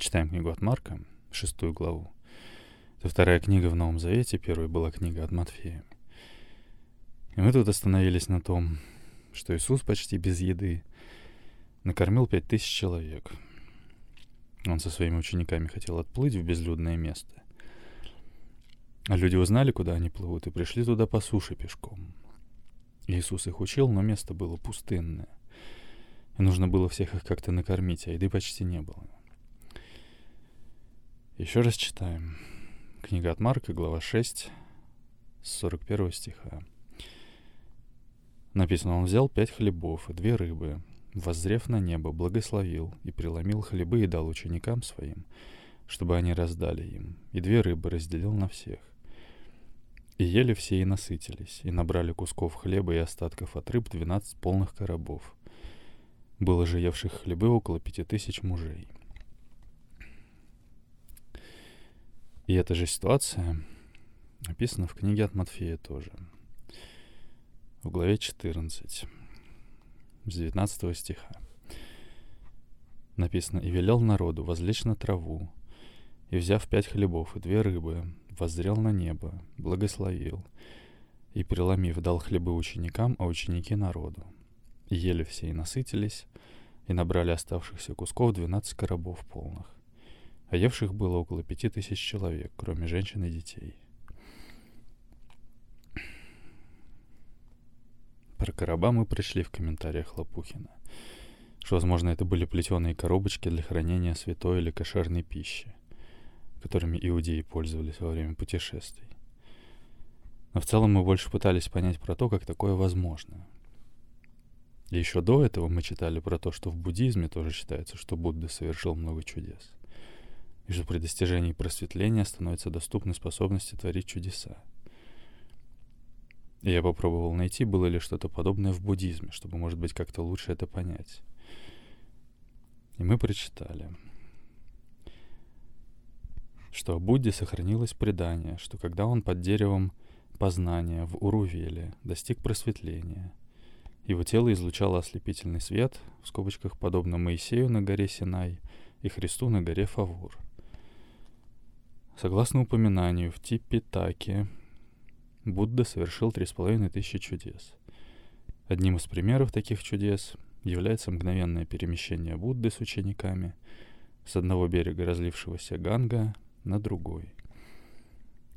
Читаем книгу от Марка, шестую главу. Это вторая книга в Новом Завете, первая была книга от Матфея. И мы тут остановились на том, что Иисус почти без еды накормил пять тысяч человек. Он со своими учениками хотел отплыть в безлюдное место. А люди узнали, куда они плывут, и пришли туда по суше пешком. Иисус их учил, но место было пустынное. И нужно было всех их как-то накормить, а еды почти не было. Еще раз читаем. Книга от Марка, глава 6, с 41 стиха. Написано, он взял пять хлебов и две рыбы, воззрев на небо, благословил и преломил хлебы и дал ученикам своим, чтобы они раздали им, и две рыбы разделил на всех. И ели все и насытились, и набрали кусков хлеба и остатков от рыб двенадцать полных коробов. Было же евших хлебы около пяти тысяч мужей. И эта же ситуация описана в книге от Матфея тоже. В главе 14, с 19 стиха. Написано, «И велел народу возлечь на траву, и, взяв пять хлебов и две рыбы, воззрел на небо, благословил, и, преломив, дал хлебы ученикам, а ученики народу. И ели все и насытились, и набрали оставшихся кусков двенадцать коробов полных. А евших было около пяти тысяч человек, кроме женщин и детей. Про короба мы прочли в комментариях Лопухина, что, возможно, это были плетеные коробочки для хранения святой или кошерной пищи которыми иудеи пользовались во время путешествий. Но в целом мы больше пытались понять про то, как такое возможно. И еще до этого мы читали про то, что в буддизме тоже считается, что Будда совершил много чудес. И что при достижении просветления становятся доступны способности творить чудеса. И я попробовал найти, было ли что-то подобное в буддизме, чтобы, может быть, как-то лучше это понять. И мы прочитали — что о Будде сохранилось предание, что когда он под деревом познания в Урувеле достиг просветления, его тело излучало ослепительный свет, в скобочках подобно Моисею на горе Синай и Христу на горе Фавур. Согласно упоминанию в Типитаке, Будда совершил три с половиной тысячи чудес. Одним из примеров таких чудес является мгновенное перемещение Будды с учениками с одного берега разлившегося Ганга на другой.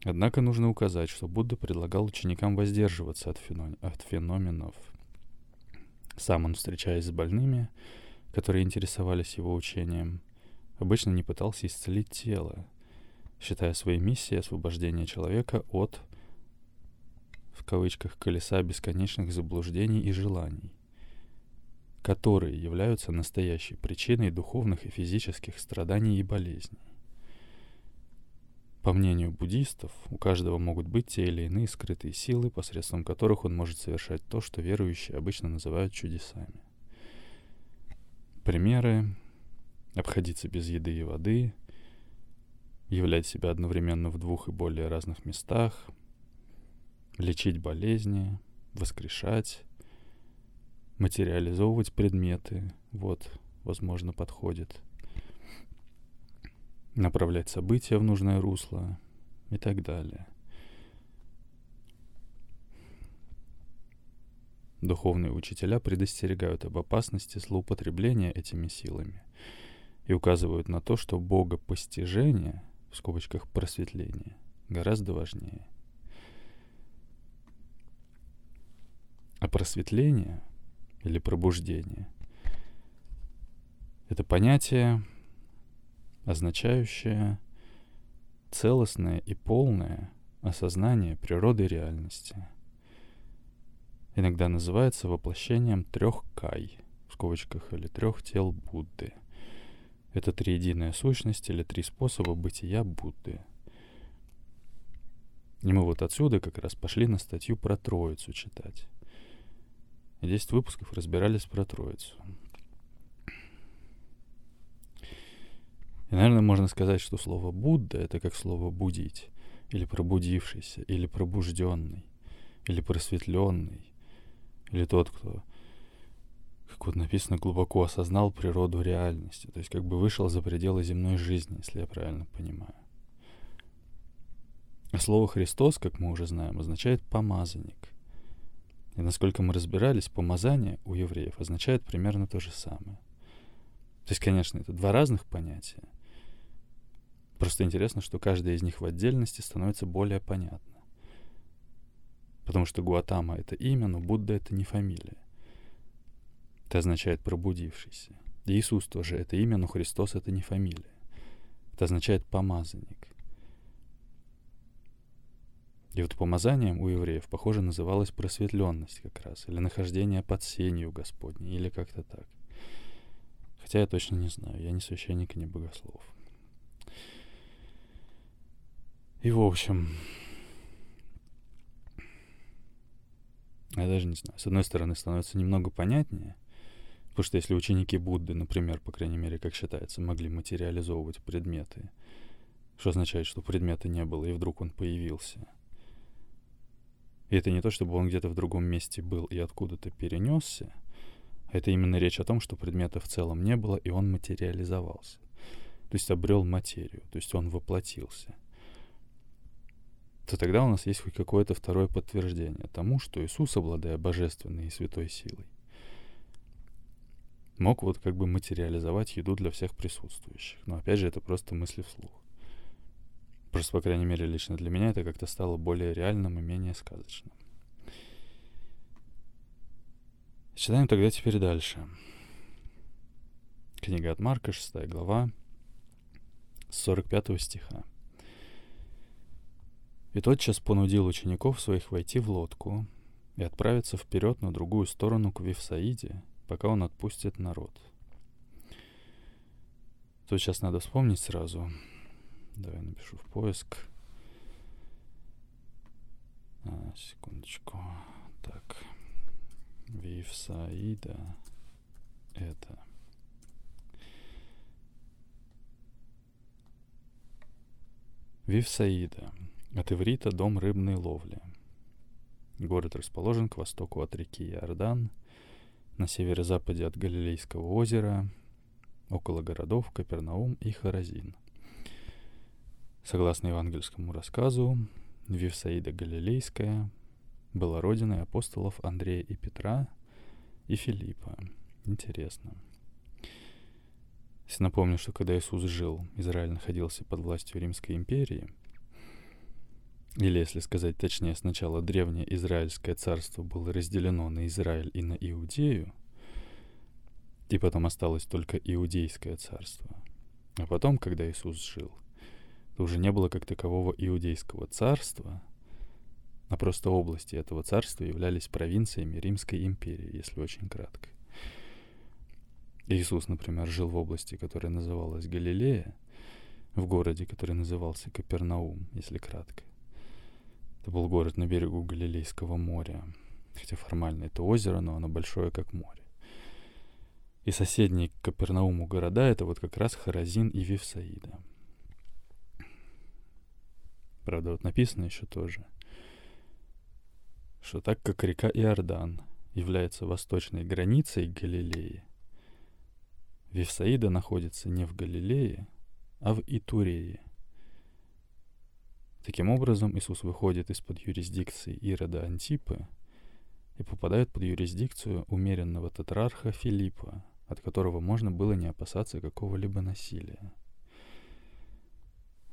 Однако нужно указать, что Будда предлагал ученикам воздерживаться от, фено... от феноменов. Сам он, встречаясь с больными, которые интересовались его учением, обычно не пытался исцелить тело, считая своей миссией освобождение человека от, в кавычках, колеса бесконечных заблуждений и желаний, которые являются настоящей причиной духовных и физических страданий и болезней. По мнению буддистов, у каждого могут быть те или иные скрытые силы, посредством которых он может совершать то, что верующие обычно называют чудесами. Примеры — обходиться без еды и воды, являть себя одновременно в двух и более разных местах, лечить болезни, воскрешать, материализовывать предметы, вот, возможно, подходит — направлять события в нужное русло и так далее. Духовные учителя предостерегают об опасности злоупотребления этими силами и указывают на то, что богопостижение, в скобочках просветление, гораздо важнее. А просветление или пробуждение — это понятие, означающее целостное и полное осознание природы реальности. Иногда называется воплощением трех кай, в скобочках, или трех тел Будды. Это триединая сущность или три способа бытия Будды. И мы вот отсюда как раз пошли на статью про Троицу читать. И 10 выпусков разбирались про Троицу. И, наверное, можно сказать, что слово Будда — это как слово «будить», или «пробудившийся», или «пробужденный», или «просветленный», или тот, кто как вот написано, глубоко осознал природу реальности. То есть как бы вышел за пределы земной жизни, если я правильно понимаю. А слово «Христос», как мы уже знаем, означает «помазанник». И насколько мы разбирались, помазание у евреев означает примерно то же самое. То есть, конечно, это два разных понятия. Просто интересно, что каждое из них в отдельности становится более понятно. Потому что Гуатама — это имя, но Будда — это не фамилия. Это означает «пробудившийся». Иисус тоже это имя, но Христос — это не фамилия. Это означает «помазанник». И вот помазанием у евреев, похоже, называлась просветленность как раз, или нахождение под сенью Господней, или как-то так. Хотя я точно не знаю, я не священник и не богослов. И в общем, я даже не знаю, с одной стороны становится немного понятнее, потому что если ученики Будды, например, по крайней мере, как считается, могли материализовывать предметы, что означает, что предмета не было, и вдруг он появился — и это не то, чтобы он где-то в другом месте был и откуда-то перенесся, а это именно речь о том, что предмета в целом не было, и он материализовался. То есть обрел материю, то есть он воплотился. То тогда у нас есть хоть какое-то второе подтверждение тому, что Иисус, обладая божественной и святой силой, мог вот как бы материализовать еду для всех присутствующих. Но опять же, это просто мысли вслух. Просто, по крайней мере, лично для меня это как-то стало более реальным и менее сказочным. Читаем тогда теперь дальше. Книга от Марка, 6 глава, с 45 стиха. «И тотчас понудил учеников своих войти в лодку и отправиться вперед на другую сторону к Вифсаиде, пока он отпустит народ». Тут сейчас надо вспомнить сразу, Давай напишу в поиск. А, секундочку. Так. Вивсаида. Это. Вивсаида. От иврита дом рыбной ловли. Город расположен к востоку от реки Иордан, на северо-западе от Галилейского озера, около городов Капернаум и Харазин. Согласно евангельскому рассказу, Вифсаида Галилейская была родиной апостолов Андрея и Петра и Филиппа. Интересно. Если напомню, что когда Иисус жил, Израиль находился под властью Римской империи, или, если сказать точнее, сначала древнее Израильское царство было разделено на Израиль и на Иудею, и потом осталось только Иудейское царство. А потом, когда Иисус жил, то уже не было как такового иудейского царства, а просто области этого царства являлись провинциями Римской империи, если очень кратко. Иисус, например, жил в области, которая называлась Галилея, в городе, который назывался Капернаум, если кратко. Это был город на берегу Галилейского моря, хотя формально это озеро, но оно большое, как море. И соседние к Капернауму города — это вот как раз Харазин и Вифсаида — Правда, вот написано еще тоже, что так как река Иордан является восточной границей Галилеи, Вифсаида находится не в Галилее, а в Итурее. Таким образом, Иисус выходит из-под юрисдикции Ирода Антипы и попадает под юрисдикцию умеренного тетрарха Филиппа, от которого можно было не опасаться какого-либо насилия.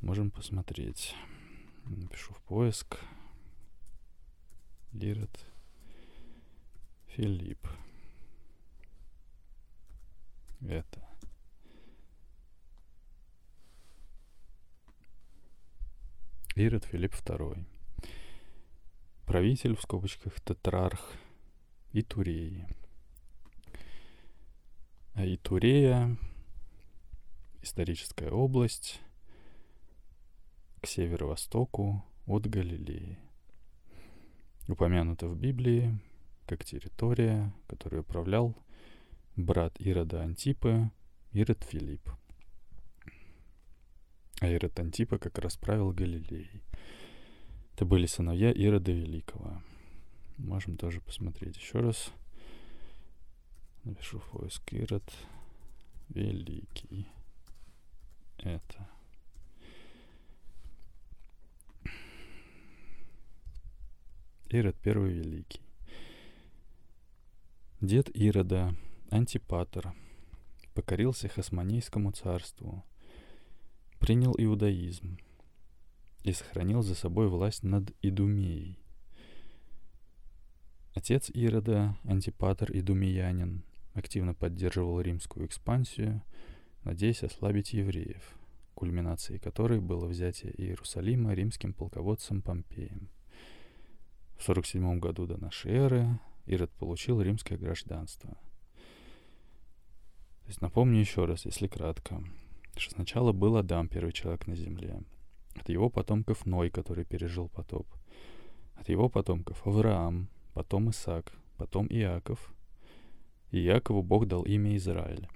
Можем посмотреть. Напишу в поиск. Ирод Филипп. Это. Ирод Филипп II. Правитель, в скобочках, тетрарх Итуреи. А Итурея — историческая область, к северо-востоку от Галилеи. Упомянуто в Библии как территория, которую управлял брат Ирода Антипа, Ирод Филипп. Ирод Антипа как раз правил Галилеей. Это были сыновья Ирода Великого. Можем тоже посмотреть еще раз. Напишу поиск Ирод Великий. Это. Ирод Первый Великий. Дед Ирода, Антипатор, покорился Хасмонейскому царству, принял иудаизм и сохранил за собой власть над Идумеей. Отец Ирода, Антипатор Идумеянин, активно поддерживал римскую экспансию, надеясь ослабить евреев, кульминацией которой было взятие Иерусалима римским полководцем Помпеем. В 47 году до нашей эры Ирод получил римское гражданство. То есть напомню еще раз, если кратко, что сначала был Адам, первый человек на земле. От его потомков Ной, который пережил потоп. От его потомков Авраам, потом Исаак, потом Иаков. И Иакову Бог дал имя Израиль.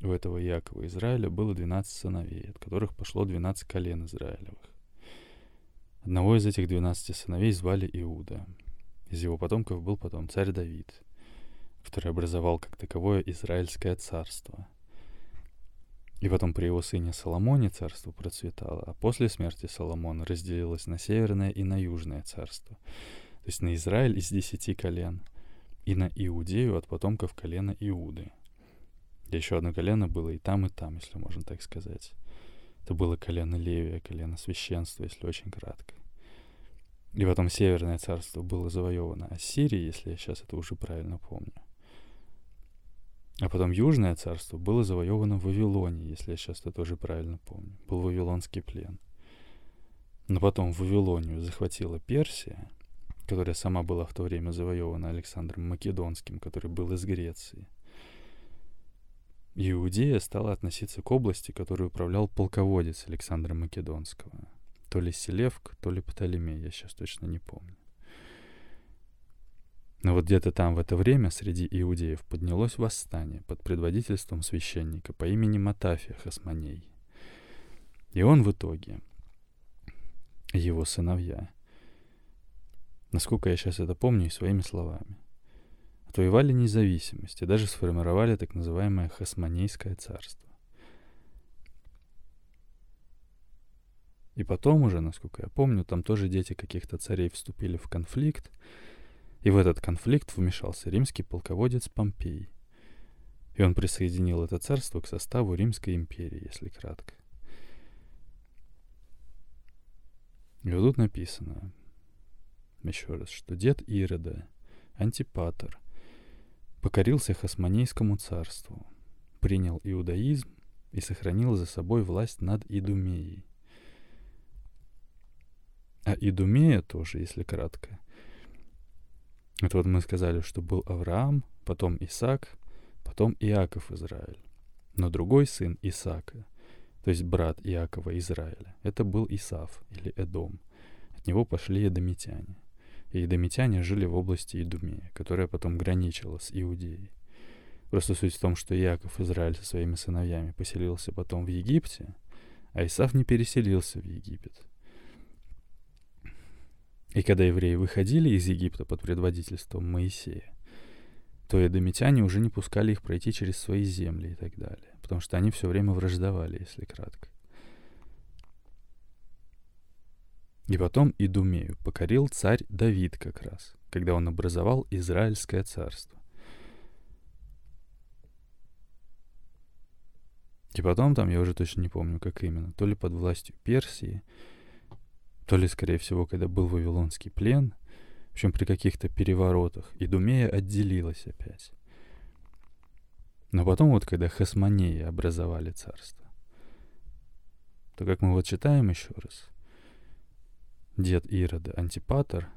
У этого Иакова Израиля было 12 сыновей, от которых пошло 12 колен Израилевых. Одного из этих 12 сыновей звали Иуда. Из его потомков был потом царь Давид, который образовал как таковое Израильское царство. И потом при его сыне Соломоне царство процветало, а после смерти Соломона разделилось на северное и на южное царство. То есть на Израиль из десяти колен и на Иудею от потомков колена Иуды. И еще одно колено было и там, и там, если можно так сказать. Это было колено Левия, колено священства, если очень кратко. И потом Северное царство было завоевано Ассирией, если я сейчас это уже правильно помню. А потом Южное царство было завоевано в Вавилоне, если я сейчас это тоже правильно помню. Был Вавилонский плен. Но потом Вавилонию захватила Персия, которая сама была в то время завоевана Александром Македонским, который был из Греции. Иудея стала относиться к области, которой управлял полководец Александра Македонского. То ли Селевк, то ли Птолемей, я сейчас точно не помню. Но вот где-то там в это время среди иудеев поднялось восстание под предводительством священника по имени Матафия Хасманей. И он в итоге, его сыновья, насколько я сейчас это помню и своими словами, отвоевали независимость и даже сформировали так называемое Хасманейское царство. И потом уже, насколько я помню, там тоже дети каких-то царей вступили в конфликт, и в этот конфликт вмешался римский полководец Помпей. И он присоединил это царство к составу Римской империи, если кратко. И вот тут написано, еще раз, что дед Ирода, Антипатор, покорился Хасмонейскому царству, принял иудаизм и сохранил за собой власть над Идумеей. А Идумея тоже, если кратко. Это вот мы сказали, что был Авраам, потом Исаак, потом Иаков Израиль. Но другой сын Исаака, то есть брат Иакова Израиля, это был Исав или Эдом. От него пошли эдомитяне и идомитяне жили в области Идумея, которая потом граничила с Иудеей. Просто суть в том, что Яков, Израиль со своими сыновьями, поселился потом в Египте, а Исав не переселился в Египет. И когда евреи выходили из Египта под предводительством Моисея, то эдомитяне уже не пускали их пройти через свои земли и так далее, потому что они все время враждовали, если кратко. И потом Идумею покорил царь Давид как раз, когда он образовал Израильское царство. И потом там, я уже точно не помню, как именно, то ли под властью Персии, то ли, скорее всего, когда был Вавилонский плен, в общем, при каких-то переворотах, Идумея отделилась опять. Но потом вот, когда Хасмонеи образовали царство, то, как мы вот читаем еще раз, Дед Ирода Антипатор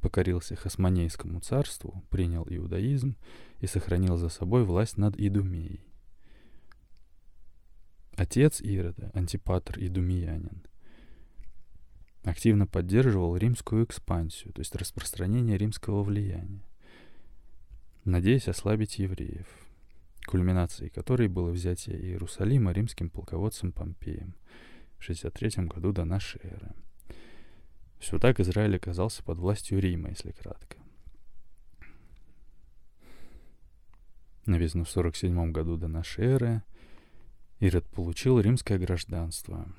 покорился Хасмонейскому царству, принял иудаизм и сохранил за собой власть над Идумеей. Отец Ирода, Антипатр Идумеянин, активно поддерживал римскую экспансию, то есть распространение римского влияния, надеясь ослабить евреев, кульминацией которой было взятие Иерусалима римским полководцем Помпеем в 63 году до нашей эры. Все так Израиль оказался под властью Рима, если кратко. Написано в 47 году до нашей эры. Ирод получил римское гражданство.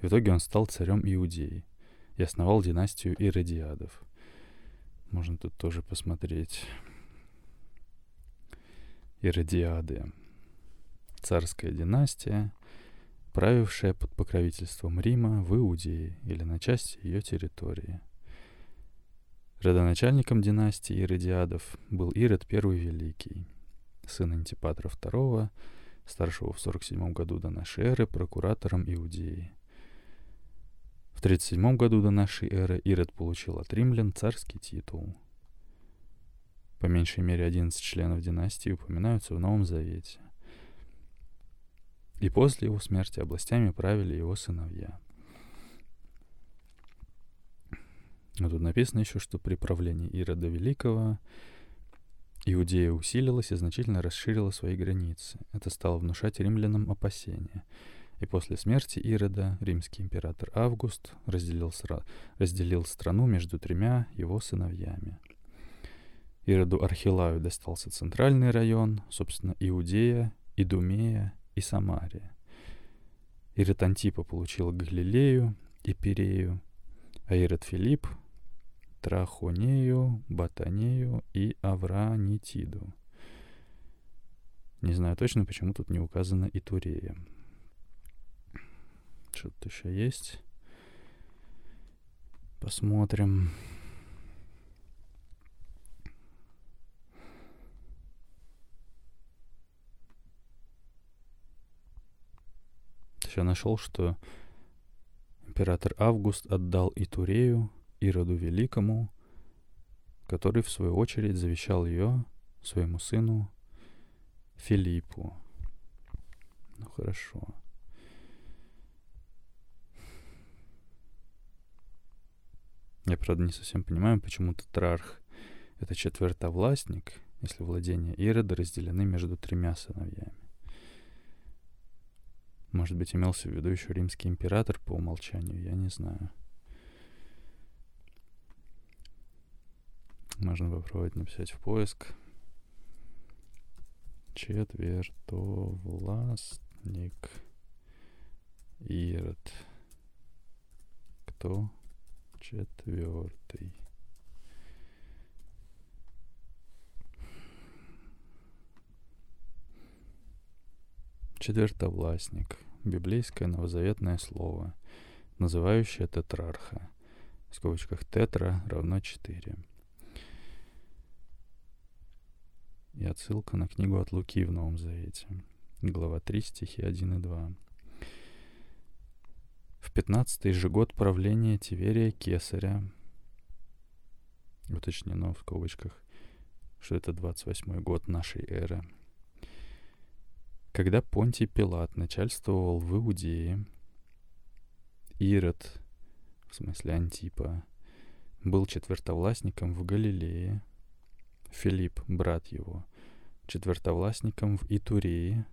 В итоге он стал царем Иудеи и основал династию Иродиадов. Можно тут тоже посмотреть. Иродиады. Царская династия, правившая под покровительством Рима в Иудее или на части ее территории. Родоначальником династии Иродиадов был Ирод I Великий, сын Антипатра II, старшего в 47 году до нашей эры прокуратором Иудеи. В 37 году до нашей эры Ирод получил от римлян царский титул. По меньшей мере 11 членов династии упоминаются в Новом Завете. И после его смерти областями правили его сыновья. Но тут написано еще, что при правлении Ирода Великого Иудея усилилась и значительно расширила свои границы. Это стало внушать римлянам опасения — и после смерти Ирода римский император Август разделил, разделил страну между тремя его сыновьями. Ироду Архилаю достался центральный район, собственно, Иудея, Идумея и Самария. Ирод Антипа получил Галилею и Пирею, а Ирод Филипп — Трахонею, Батанею и Авранитиду. Не знаю точно, почему тут не указано и Турея. Что-то еще есть. Посмотрим. Еще нашел, что император Август отдал Итурею, Ироду Великому, который, в свою очередь, завещал ее своему сыну Филиппу. Ну хорошо. Я, правда, не совсем понимаю, почему тетрарх — это четвертовластник, если владения Ирода разделены между тремя сыновьями. Может быть, имелся в виду еще римский император по умолчанию, я не знаю. Можно попробовать написать в поиск. Четвертовластник Ирод. Кто четвертый. Четвертовластник. Библейское новозаветное слово, называющее тетрарха. В скобочках тетра равно 4. И отсылка на книгу от Луки в Новом Завете. Глава 3, стихи 1 и 2 в пятнадцатый же год правления Тиверия Кесаря, уточнено в скобочках, что это 28 год нашей эры, когда Понтий Пилат начальствовал в Иудее, Ирод, в смысле Антипа, был четвертовластником в Галилее, Филипп, брат его, четвертовластником в Итурее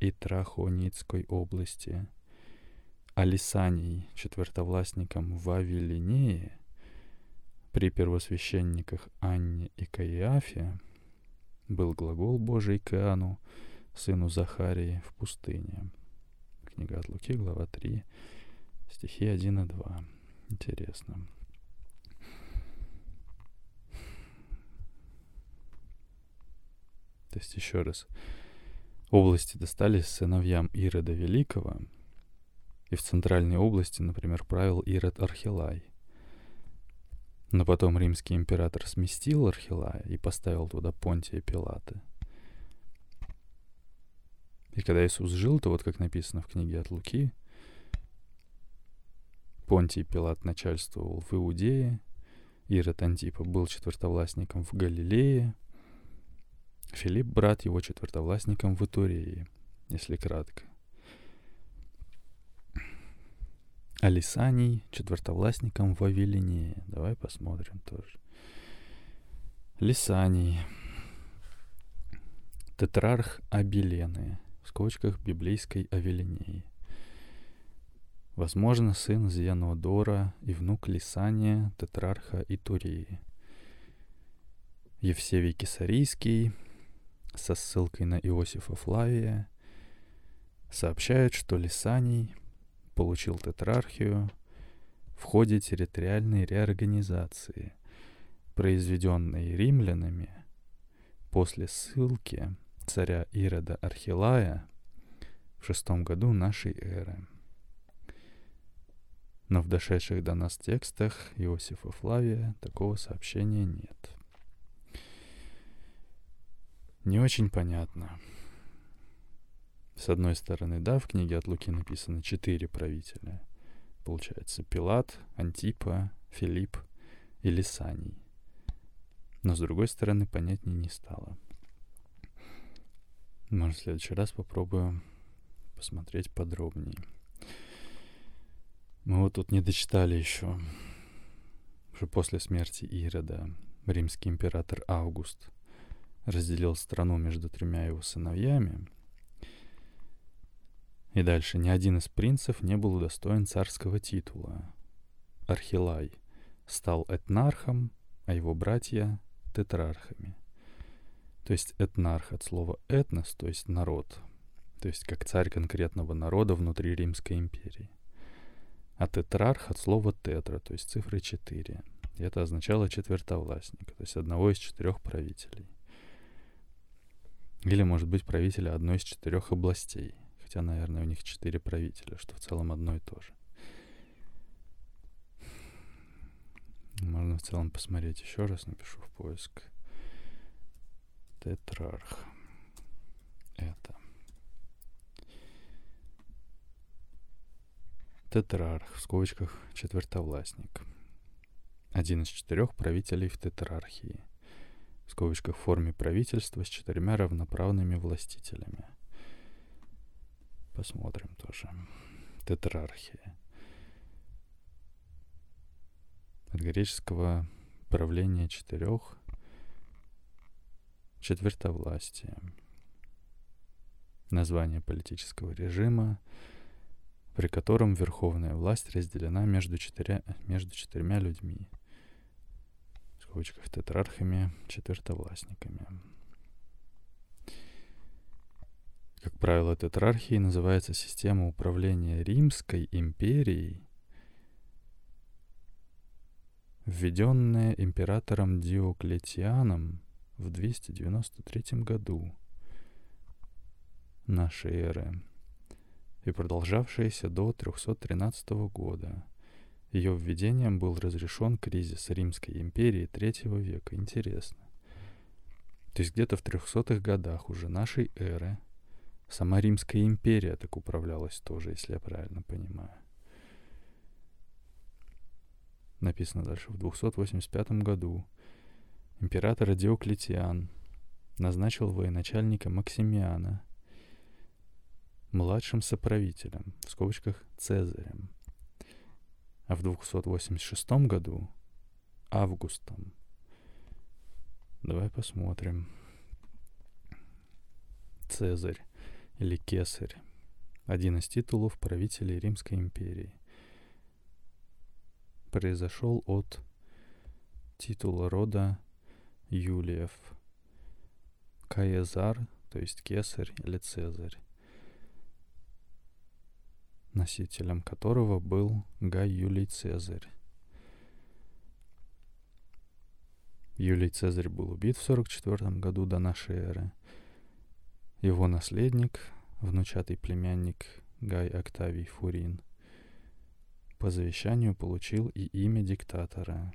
и Трахоницкой области – Алисаний, четвертовластником в Авелинее, при первосвященниках Анне и Каиафе, был глагол Божий к Иоанну, сыну Захарии, в пустыне. Книга от Луки, глава 3, стихи 1 и 2. Интересно. То есть еще раз. Области достались сыновьям Ирода Великого — и в центральной области, например, правил Ирод Архилай. Но потом римский император сместил Архилая и поставил туда Понтия Пилата. И когда Иисус жил, то вот как написано в книге от Луки, Понтий Пилат начальствовал в Иудее, Ирод Антипа был четвертовластником в Галилее, Филипп, брат его, четвертовластником в Итурее, если кратко. Алисаний четвертовластником в Авелине. Давай посмотрим тоже. Лисаний. Тетрарх Абелены. В скобочках библейской Авелинеи. Возможно, сын Зианодора и внук Лисания, тетрарха Итурии. Евсевий Кесарийский со ссылкой на Иосифа Флавия сообщает, что Лисаний получил тетрархию в ходе территориальной реорганизации, произведенной римлянами после ссылки царя Ирода Архилая в шестом году нашей эры. Но в дошедших до нас текстах Иосифа Флавия такого сообщения нет. Не очень понятно. С одной стороны, да, в книге от Луки написано четыре правителя. Получается, Пилат, Антипа, Филипп и Лисаний. Но с другой стороны, понятнее не стало. Может, в следующий раз попробую посмотреть подробнее. Мы вот тут не дочитали еще, что после смерти Ирода римский император Август разделил страну между тремя его сыновьями. И дальше ни один из принцев не был удостоен царского титула. Архилай стал этнархом, а его братья — тетрархами. То есть этнарх от слова этнос, то есть народ, то есть как царь конкретного народа внутри Римской империи. А тетрарх от слова тетра, то есть цифры 4. И это означало четвертовластника, то есть одного из четырех правителей. Или, может быть, правителя одной из четырех областей. Хотя, наверное, у них четыре правителя, что в целом одно и то же. Можно в целом посмотреть еще раз, напишу в поиск. Тетрарх. Это. Тетрарх, в скобочках четвертовластник. Один из четырех правителей в тетрархии. В скобочках в форме правительства с четырьмя равноправными властителями. Посмотрим тоже. Тетрархия. От греческого правления четырех четвертовластие. Название политического режима, при котором верховная власть разделена между, четыря, между четырьмя людьми, в скобочках тетрархами, четвертовластниками. Как правило, тетрархией называется система управления Римской империей, введенная императором Диоклетианом в 293 году нашей эры и продолжавшаяся до 313 года. Ее введением был разрешен кризис Римской империи третьего века. Интересно. То есть где-то в 300-х годах уже нашей эры сама Римская империя так управлялась тоже, если я правильно понимаю. Написано дальше. В 285 году император Диоклетиан назначил военачальника Максимиана младшим соправителем, в скобочках Цезарем, а в 286 году Августом. Давай посмотрим. Цезарь или Кесарь. Один из титулов правителей Римской империи. Произошел от титула рода Юлиев. Каезар, то есть Кесарь или Цезарь, носителем которого был Гай Юлий Цезарь. Юлий Цезарь был убит в 44 году до нашей эры. Его наследник, внучатый племянник Гай Октавий Фурин, по завещанию получил и имя диктатора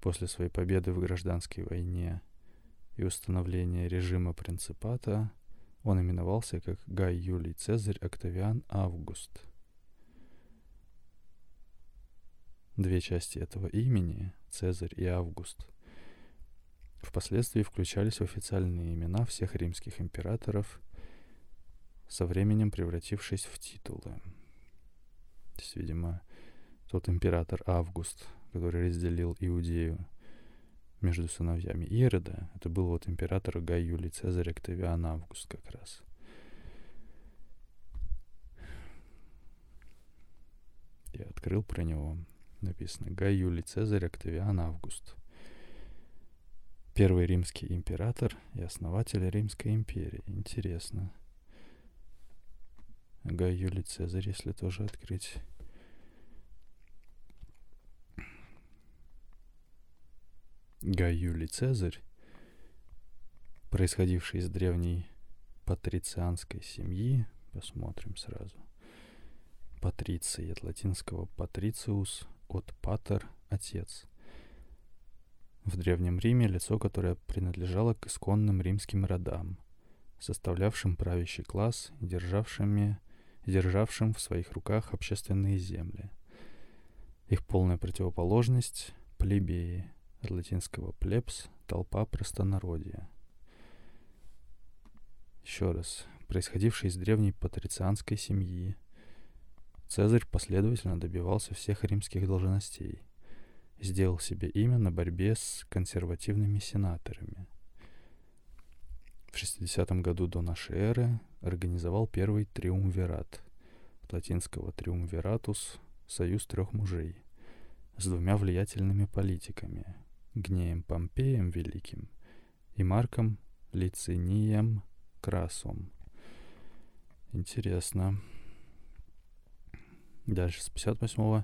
После своей победы в гражданской войне и установления режима принципата он именовался как Гай Юлий Цезарь Октавиан Август. Две части этого имени, Цезарь и Август, впоследствии включались в официальные имена всех римских императоров, со временем превратившись в титулы. То есть, видимо, тот император Август — который разделил Иудею между сыновьями Ирода, это был вот император Гай Юлий Цезарь Октавиан Август как раз. Я открыл про него. Написано Гай Юлий Цезарь Октавиан Август. Первый римский император и основатель Римской империи. Интересно. Гай Юлий Цезарь, если тоже открыть. Гай Юлий Цезарь, происходивший из древней патрицианской семьи, посмотрим сразу. Патриций от латинского патрициус, от патер – отец. В Древнем Риме лицо, которое принадлежало к исконным римским родам, составлявшим правящий класс и державшими, державшим в своих руках общественные земли. Их полная противоположность – плебеи, от латинского «плебс» – толпа простонародья. Еще раз, происходивший из древней патрицианской семьи, Цезарь последовательно добивался всех римских должностей – сделал себе имя на борьбе с консервативными сенаторами. В 60 году до нашей эры организовал первый триумвират, латинского триумвиратус – союз трех мужей, с двумя влиятельными политиками – Гнеем Помпеем Великим и Марком Лицинием Красом. Интересно. Дальше, с 58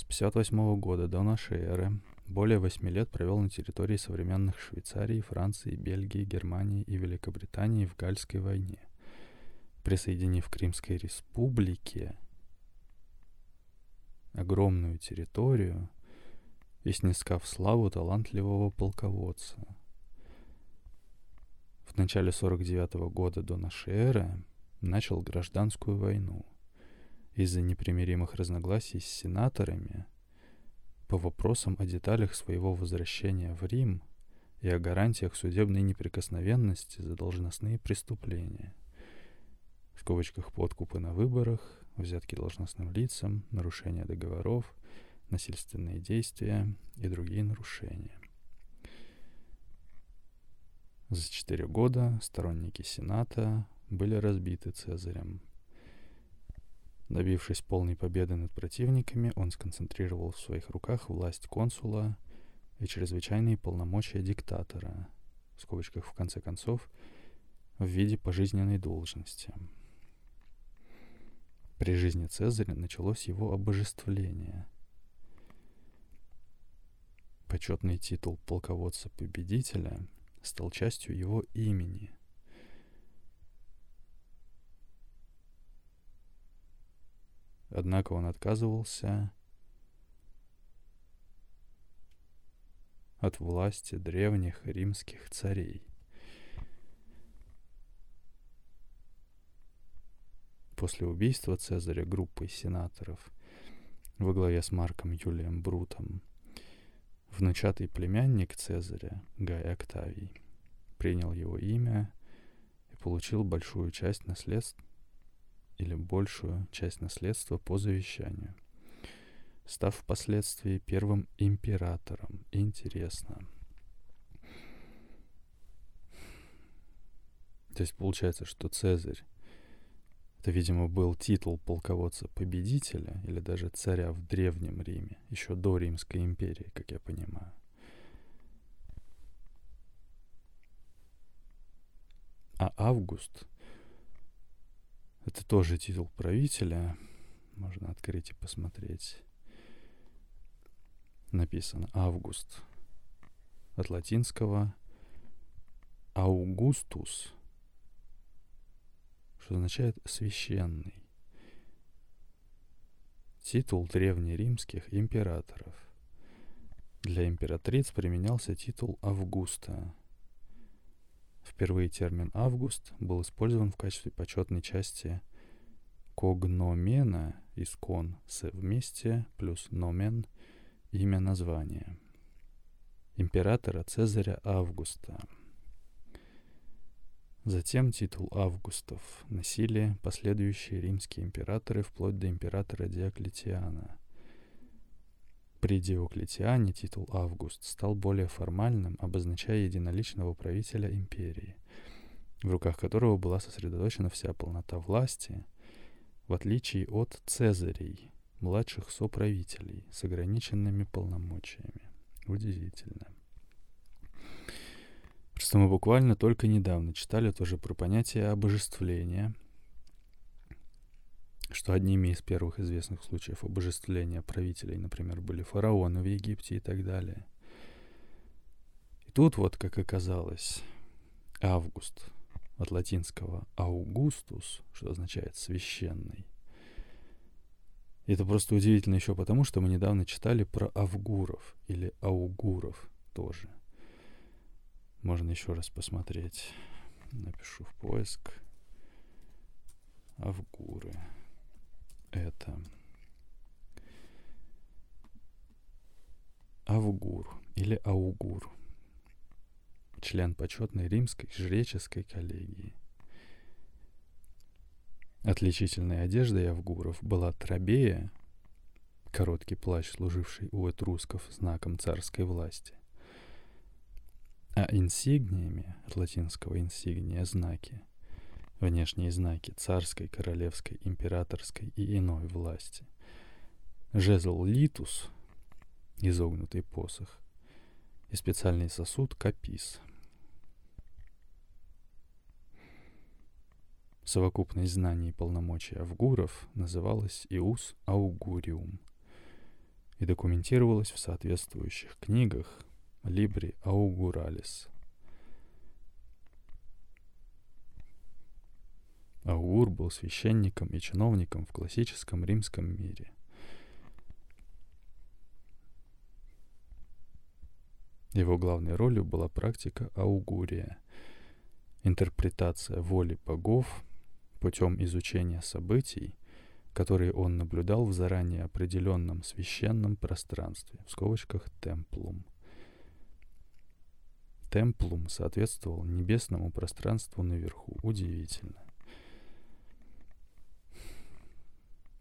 с 58 года до нашей эры более 8 лет провел на территории современных Швейцарии, Франции, Бельгии, Германии и Великобритании в Гальской войне, присоединив к Римской республике огромную территорию и снискав славу талантливого полководца. В начале 49 года до нашей эры начал гражданскую войну – из-за непримиримых разногласий с сенаторами по вопросам о деталях своего возвращения в Рим и о гарантиях судебной неприкосновенности за должностные преступления. В скобочках подкупы на выборах, взятки должностным лицам, нарушения договоров, насильственные действия и другие нарушения. За четыре года сторонники Сената были разбиты Цезарем Добившись полной победы над противниками, он сконцентрировал в своих руках власть консула и чрезвычайные полномочия диктатора, в скобочках в конце концов, в виде пожизненной должности. При жизни Цезаря началось его обожествление. Почетный титул полководца-победителя стал частью его имени – Однако он отказывался от власти древних римских царей. После убийства Цезаря группой сенаторов во главе с Марком Юлием Брутом внучатый племянник Цезаря, Гай Октавий, принял его имя и получил большую часть наследств или большую часть наследства по завещанию, став впоследствии первым императором. Интересно. То есть получается, что Цезарь это, видимо, был титул полководца-победителя или даже царя в Древнем Риме, еще до Римской империи, как я понимаю. А Август это тоже титул правителя. Можно открыть и посмотреть. Написано Август. От латинского Аугустус, что означает священный. Титул древнеримских императоров. Для императриц применялся титул Августа, Впервые термин «август» был использован в качестве почетной части когномена из «кон» «вместе» плюс «номен» — имя названия. Императора Цезаря Августа. Затем титул Августов носили последующие римские императоры вплоть до императора Диоклетиана — при Диоклетиане титул Август стал более формальным, обозначая единоличного правителя империи, в руках которого была сосредоточена вся полнота власти, в отличие от Цезарей, младших соправителей с ограниченными полномочиями. Удивительно. Просто мы буквально только недавно читали тоже про понятие обожествления, что одними из первых известных случаев обожествления правителей, например, были фараоны в Египте и так далее. И тут вот, как оказалось, Август от латинского «аугустус», что означает «священный». И это просто удивительно еще потому, что мы недавно читали про авгуров или аугуров тоже. Можно еще раз посмотреть. Напишу в поиск. Авгуры. Это Авгур или Аугур. Член почетной римской жреческой коллегии. Отличительной одеждой авгуров была трабея, короткий плащ, служивший у этрусков знаком царской власти, а инсигниями, от латинского инсигния, знаки, внешние знаки царской, королевской, императорской и иной власти. Жезл литус, изогнутый посох, и специальный сосуд капис. Совокупность знаний и полномочий авгуров называлась Иус Аугуриум и документировалась в соответствующих книгах Libri Auguralis. Аугур был священником и чиновником в классическом римском мире. Его главной ролью была практика аугурия, интерпретация воли богов путем изучения событий, которые он наблюдал в заранее определенном священном пространстве, в скобочках «темплум». Темплум соответствовал небесному пространству наверху. Удивительно.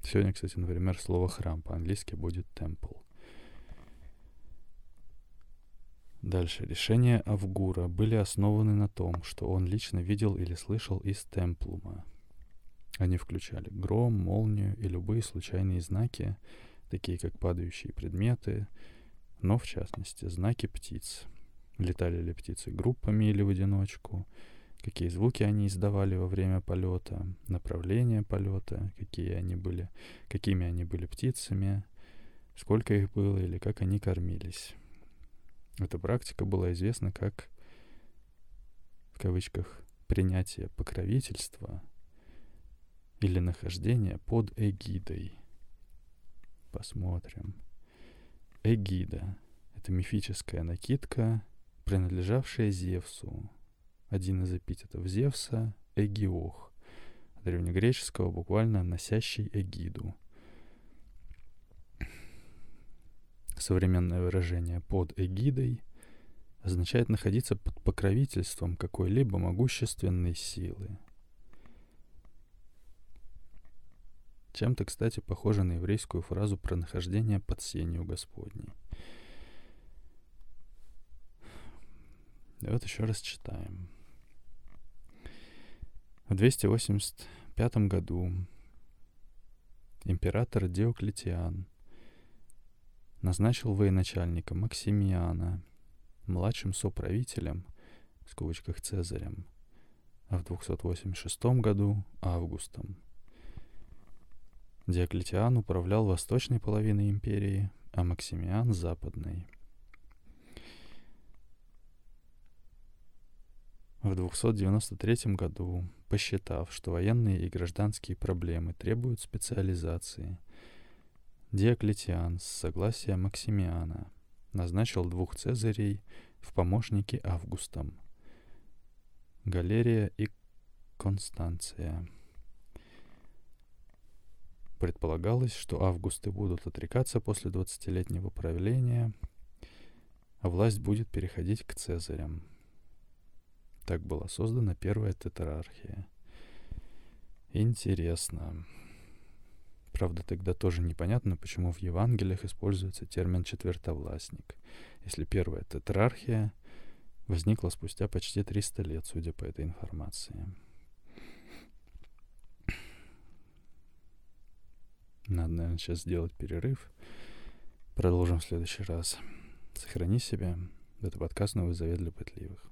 Сегодня, кстати, например, слово храм по-английски будет temple. Дальше. Решения Авгура были основаны на том, что он лично видел или слышал из темплума. Они включали гром, молнию и любые случайные знаки, такие как падающие предметы, но в частности знаки птиц — Летали ли птицы группами или в одиночку, какие звуки они издавали во время полета, направление полета, какие они были, какими они были птицами, сколько их было или как они кормились. Эта практика была известна как, в кавычках, принятие покровительства или нахождение под эгидой. Посмотрим. Эгида — это мифическая накидка, принадлежавшая Зевсу. Один из эпитетов Зевса — Эгиох, древнегреческого буквально носящий эгиду. Современное выражение «под эгидой» означает находиться под покровительством какой-либо могущественной силы. Чем-то, кстати, похоже на еврейскую фразу про нахождение под сенью Господней. Вот еще раз читаем. В 285 году император Диоклетиан назначил военачальника Максимиана младшим соправителем, в скобочках Цезарем, а в 286 году Августом. Диоклетиан управлял восточной половиной империи, а Максимиан — западной — В 293 году, посчитав, что военные и гражданские проблемы требуют специализации, Диоклетиан с согласия Максимиана назначил двух цезарей в помощники Августом — Галерия и Констанция. Предполагалось, что августы будут отрекаться после 20-летнего правления, а власть будет переходить к цезарям — так была создана первая тетрархия. Интересно. Правда, тогда тоже непонятно, почему в Евангелиях используется термин «четвертовластник», если первая тетрархия возникла спустя почти 300 лет, судя по этой информации. Надо, наверное, сейчас сделать перерыв. Продолжим в следующий раз. Сохрани себя. Это подкаст «Новый завет для пытливых».